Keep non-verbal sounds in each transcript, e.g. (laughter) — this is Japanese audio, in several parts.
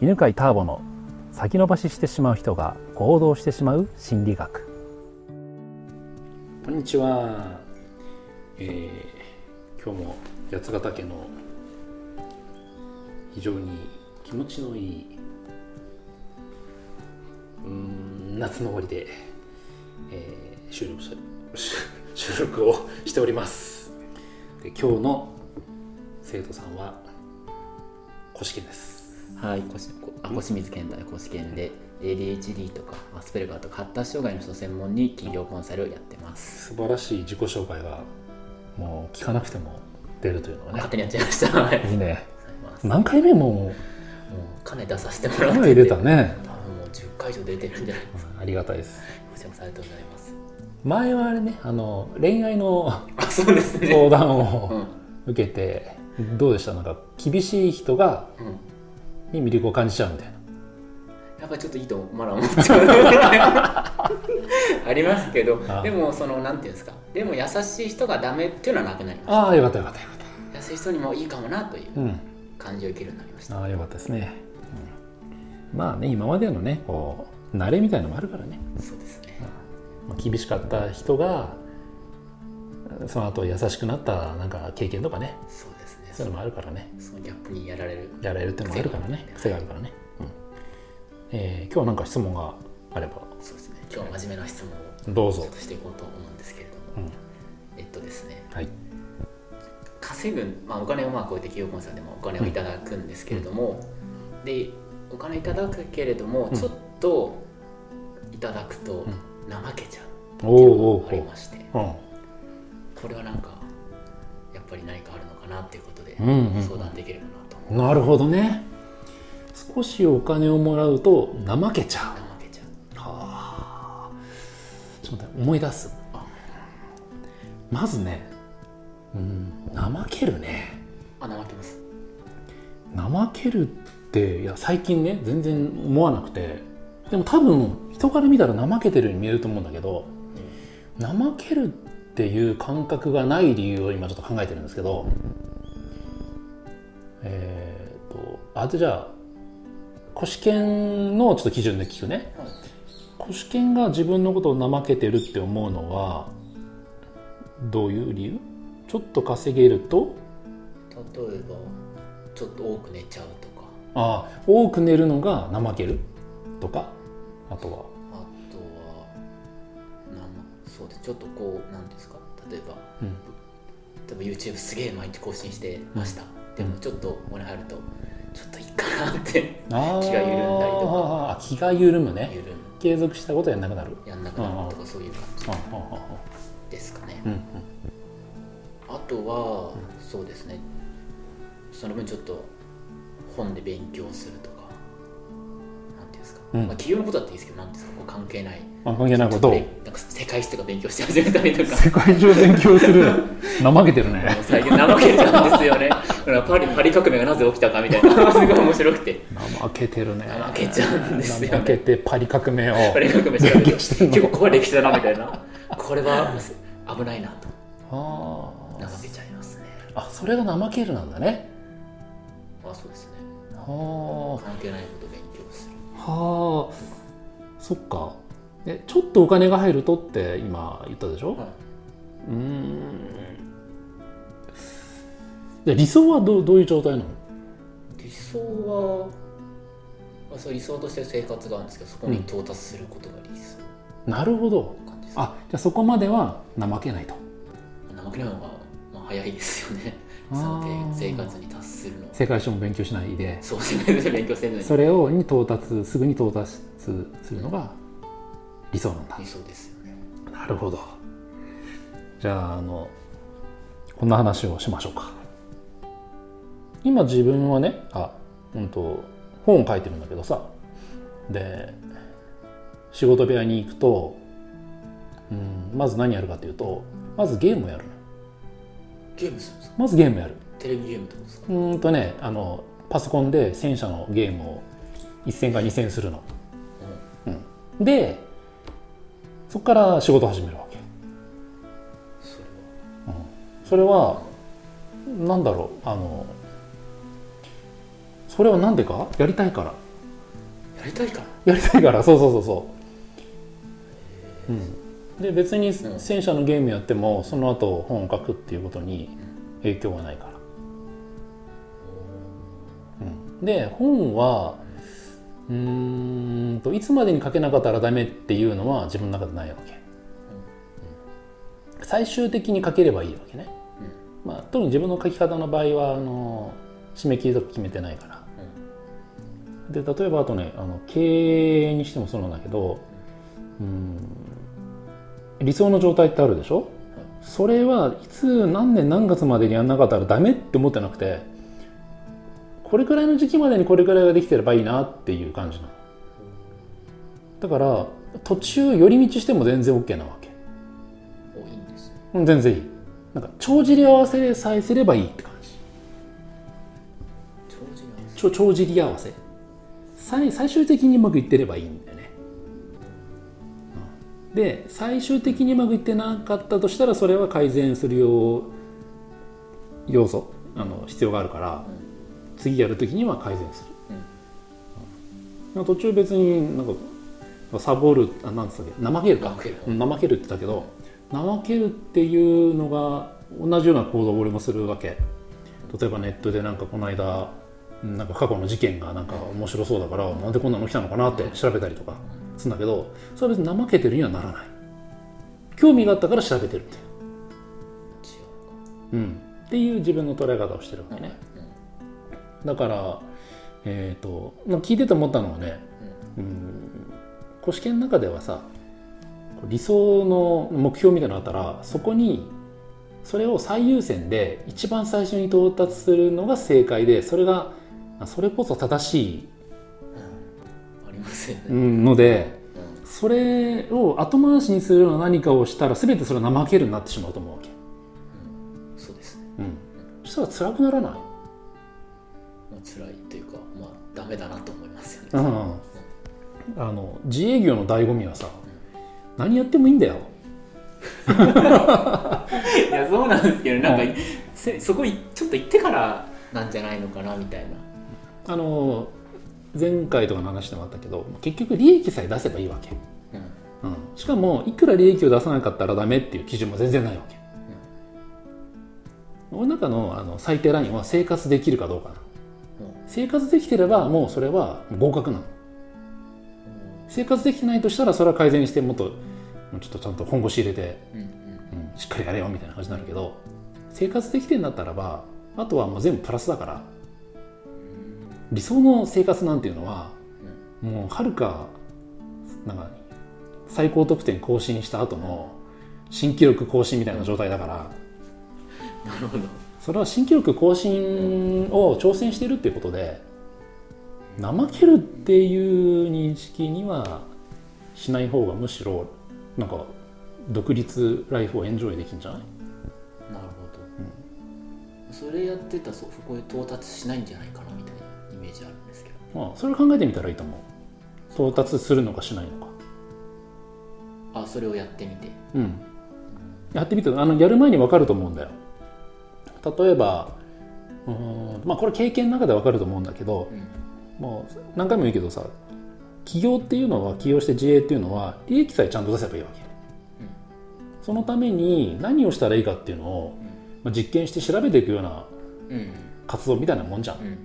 犬飼ターボの先延ばししてしまう人が行動してしまう心理学。こんにちは、えー、今日も八ヶ岳の非常に気持ちのいいうん夏の終わりで、えー、収録収録をしております。で今日の生徒さんは小試験です。はい、こしこあ小清水健太の試験で ADHD とかアスペルガーとか発達障害の人を専門に企業コンサルをやってます。素晴らしい自己紹介がもう聞かなくても出るというのはね勝手にやっちゃいました。はい。いいねもう何回目も？金出させてもらって声て入れたね多分もう10回以上出てるんじゃないですか。ありがたいですごちそうさまありがとうございます。前はあれねあの恋愛のね。相談うをん。受けてどうでした？なんか厳しい人がうん。に魅力を感じちゃうみたいな。やっぱりちょっといいとまだ思っちゃうありますけどあ。でもそのなんていうんですか。でも優しい人がダメっていうのはなくなりましああよかったよかったよかった。優しい人にもいいかもなといううん感じを受けるようになりました。ああよかったですね、うん。まあね今までのねこう慣れみたいのもあるからね、そうですね。まあ、厳しかった人がその後優しくなったなんか経験とかね。そそういうのもあるからね。そのギャップにやられる。やられるっていうのもあるからね。癖癖があるからね、うん。えー今日はなんか質問があれば。そうですね。今日は真面目な質問をどうぞ。していこうと思うんですけれども、うん。えっとですね。はい。稼ぐ、まあ、お金をまあこうやって企業コンサルでもお金をいただくんですけれども、でお金いただくけれども、うん。ちょっといただくと怠けちゃうおおおありまして。うこれはなんかやっぱり何か？かなっていうことでんうんうん。相談できればなと思う、なるほどね。少しお金をもらうと怠けちゃう。怠けちゃう。はあ。ちょっと思い出す。あまずねうん怠けるね。あ怠けます。怠けるっていや最近ね全然思わなくて。でも多分人から見たら怠けてるように見えると思うんだけど怠けるっていう感覚がない理由を今ちょっと考えてるんですけどえっ、とあとじゃあ古試験のちょっと基準で聞くね。はい。古試験が自分のことを怠けてるって思うのはどういう理由？ちょっと稼げると？例えばちょっと多く寝ちゃうとか。ああ多く寝るのが怠ける？とか？あとは？あとはなんそうです。ちょっとこうなんですか？例えばうん。例えば YouTube すげえ毎日更新してました、でもちょっとお金入るとちょっといいかなって気が緩んだりとあ気が緩むね。緩む。継続したことやんなくなる。やんなくなるとかそういう感じですかね、うん。うん。あとは、そうですね。その分ちょっと本で勉強するとかうん。まあ、企業のことだっていいですけどなんですか？こう関係ない。あ関係ないことなんか世界史とか勉強して始めたりとか世界中勉強する。怠けてるね。(laughs) 最近怠けちゃうんですよねパリパリ革命がなぜ起きたかみたいな。(laughs) すごい面白くて。怠けてるね。怠けちゃうんですよね。怠けてパリ革命を。パリ革命調べ勉て結構怖い歴史だなみたいな。これは危ないなと。あー。怠けちゃいますね。あそれが怠けるなんだね。あそうですね。は関係ないはあ。そっか。えちょっとお金が入るとって今言ったでしょ、はうーん。で理想はどうどういう状態なの？理想は、まあ、そう理想として生活があるんですけどそこに到達することが理想。なるほど。あじゃあそこまでは怠けないと。怠けない方が、まあ、早いですよね生活に達するの。世界史も勉強しないで。そう勉強せずにそれをに到達すぐに到達するのが理想なんだ。理想ですよね。なるほど。じゃああのこんな話をしましょうか。今自分はねあうんと本を書いてるんだけどさ。で仕事部屋に行くと、うん、まず何やるかというとまずゲームをやるのゲームするんですか？まずゲームやる。テレビゲームってことですか？うーんとねあのパソコンで戦車のゲームを1戦か2戦するの、うん、でそこから仕事を始めるわけ。それそれはなんだろうあのそれは何でか？やりたいから。はやりたいから？やりたいから。そうそうそうそう、うん、で別に戦車のゲームやってもその後本を書くっていうことに影響はないから、うん、で本はうーんといつまでに書けなかったらダメっていうのは自分の中でないわけ、最終的に書ければいいわけね、まあ、特に自分の書き方の場合はあの締め切りとか決めてないから。で例えばあとねあの経営にしてもそうなんだけどうん理想の状態ってあるでしょ？それはいつ何年何月までにやんなかったらダメって思ってなくてこれくらいの時期までにこれくらいができてればいいなっていう感じなの。だから途中寄り道しても全然 OK なわけ。全然いい。なんか帳尻合わせさえすればいいって感じ。帳尻合わせ。最最終的にうまくいってればいいんだよね。うんで最終的にうまくいってなかったとしたらそれは改善するよう要素あの必要があるから、次やるときには改善する、うん。途中別になんかサボるあなんつったっけ怠けるか。怠ける。うん怠けるって言ったけど怠けるっていうのが同じような行動を俺もするわけ。例えばネットでなんかこの間うんなんか過去の事件がなんか面白そうだからなんでこんなの来たのかなって調べたりとかするんだけどそれは別に怠けてるにはならない。興味があったから調べてるって違う。うん、っていう自分の捉え方をしてるわけね、うだからえっ、とまあ聞いてて思ったのはねうん。古試験の中ではさ理想の目標みたいなのがあったらそこにそれを最優先で一番最初に到達するのが正解でそれがあそれこそ正しいりますよね、うんのでうん。それを後回しにするような何かをしたら全てそれは怠けるになってしまうと思うわけ、そうですね、うん、そしたら辛くならない？まあ辛いというかまあダメだなと思いますよね、うん。あの自営業の醍醐味はさ、何やってもいいんだよ。(laughs) いやそうなんですけどなんか、せそこいちょっと行ってからなんじゃないのかなみたいな。あの前回とかの話でもあったけど結局利益さえ出せばいいわけ、うん。うん、しかもいくら利益を出さなかったらダメっていう基準も全然ないわけ、俺の中のあの最低ラインは生活できるかどうかな。生活できてればもうそれは合格なの。生活できてないとしたらそれは改善してもっともうちょっとちゃんと本腰入れてうんうん。うんしっかりやれよみたいな感じになるけど生活できてんだったらばあとはもう全部プラスだから理想の生活なんていうのはもうはるかなんか最高得点更新した後の新記録更新みたいな状態だからなるほど。それは新記録更新を挑戦してるっていうことで怠けるっていう認識にはしない方がむしろなんか独立ライフをエンジョイできるんじゃない？なるほど、それやってたらそそこへ到達しないんじゃないかなまあ、それを考えてみたらいいと思う。到達するのかしないのか。あそれをやってみて。うん。やってみてあのやる前に分かると思うんだよ。例えばうーんまあこれ経験の中で分かると思うんだけどうん。もう何回も言うけどさ起業っていうのは起業して自営っていうのは利益さえちゃんと出せばいいわけ、そのために何をしたらいいかっていうのを、まあ、実験して調べていくようなうんうん。活動みたいなもんじゃん、うんうん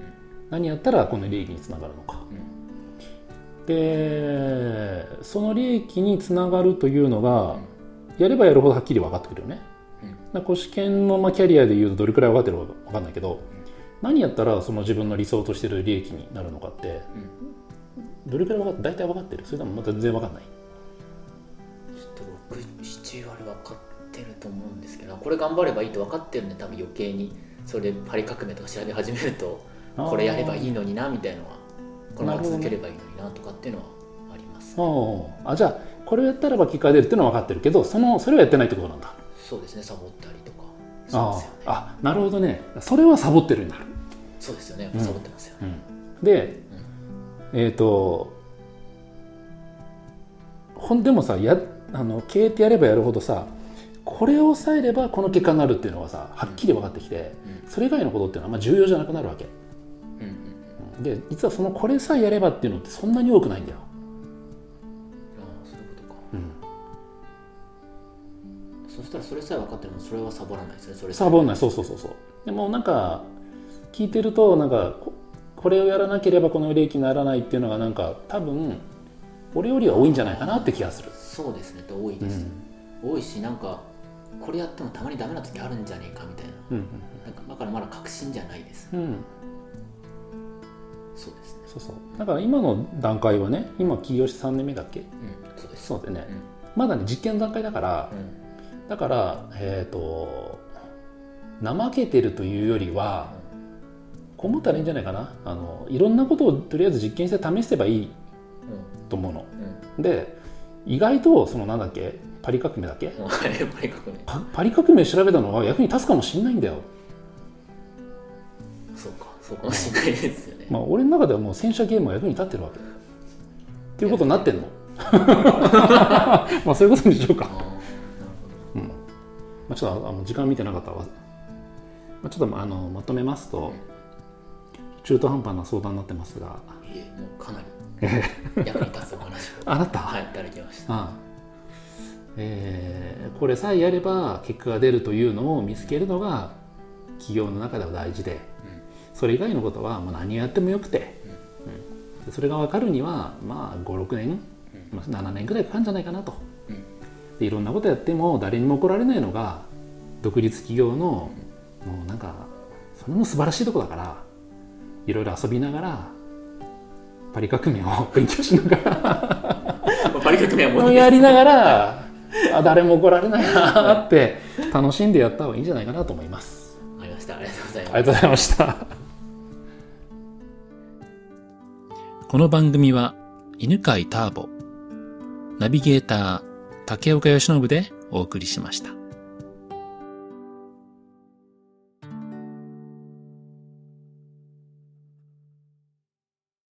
何やったらこの利益につながるのか。うん。でその利益につながるというのがやればやるほどはっきり分かってくるよね。うん。だ試験のまあキャリアでいうとどれくらい分かってるか分かんないけど何やったらその自分の理想としてる利益になるのかってどれくらい分かって大体分かってる？それともまた全然分かんない？ちょっと67割分かってると思うんですけどこれ頑張ればいいと分かってるんで多分余計にそれでパリ革命とか調べ始めるとこれやればいいのになみたいのはこのまま続ければいいのになとかっていうのはあります、ああじゃあこれをやったらば結果が出るっていうのは分かってるけどそのそれをやってないってことなんだ。そうですねサボったりとか。そうあですよね。ああなるほどね。それはサボってるになる、そうですよね。うん。サボってますよ。ね、うん、でえっ、とほんでもさやあの経営ってやればやるほどさこれを抑えればこの結果になるっていうのがさはっきり分かってきて、それ以外のことっていうのはあんま重要じゃなくなるわけ。うんうんでで実はそのこれさえやればっていうのってそんなに多くないんだよ、ああそういうことか。うん、そしたらそれさえ分かってるのそれはサボらないですねそれサボんない。そうそうそうそう。でもなんか聞いてるとなんかここれをやらなければこの利益にならないっていうのがなんか多分俺よりは多いんじゃないかなって気がする、そうですね多いです、うん。多いしなんかこれやってもたまにダメな時あるんじゃねえかみたいな。うんなんかだからまだ確信じゃないです。うんうん、そうですね。そうそう。だから今の段階はね今起業して3年目だっけ？うんそうです。そうだよね、うん。まだね実験の段階だからうん。だからえっ、と怠けてるというよりはこう思ったらいいんじゃないかな。あのいろんなことをとりあえず実験して試せばいいと思うの。うん。で意外とそのなんだっけ？パリ革命だっけ？うんもうあれやっぱりここねパパリ革命調べたのは役に立つかもしれないんだよそうかもしれないですよね、まあ俺の中ではもう戦車ゲームは役に立ってるわけ。っていうことになってんの？(laughs) まあそういうことにしようか。うん。まあ、ちょっとあの時間見てなかったわ、まあ、ちょっとあのまとめますと、中途半端な相談になってますが。いえもうかなり。(laughs) 役に立つお話を。あなた、はいいただきました。ああ。えーこれさえやれば結果が出るというのを見つけるのが企業の中では大事で、それ以外のことはまあ何をやってもよくて、うん。でそれが分かるにはまあ56年、まあ、7年ぐらいかかるんじゃないかなと。うん。でいろんなことやっても誰にも怒られないのが独立企業のもうなんかそれも素晴らしいとこだからいろいろ遊びながらパリ革命を (laughs) 勉強しなが (laughs) まあパリ革命はもうらやりながらあ誰も怒られないなって楽しんでやった方がいいんじゃないかなと思います。ありました。ありがとうございます。ありがとうございました。この番組は犬飼ターボ、ナビゲーター竹岡義信でお送りしました。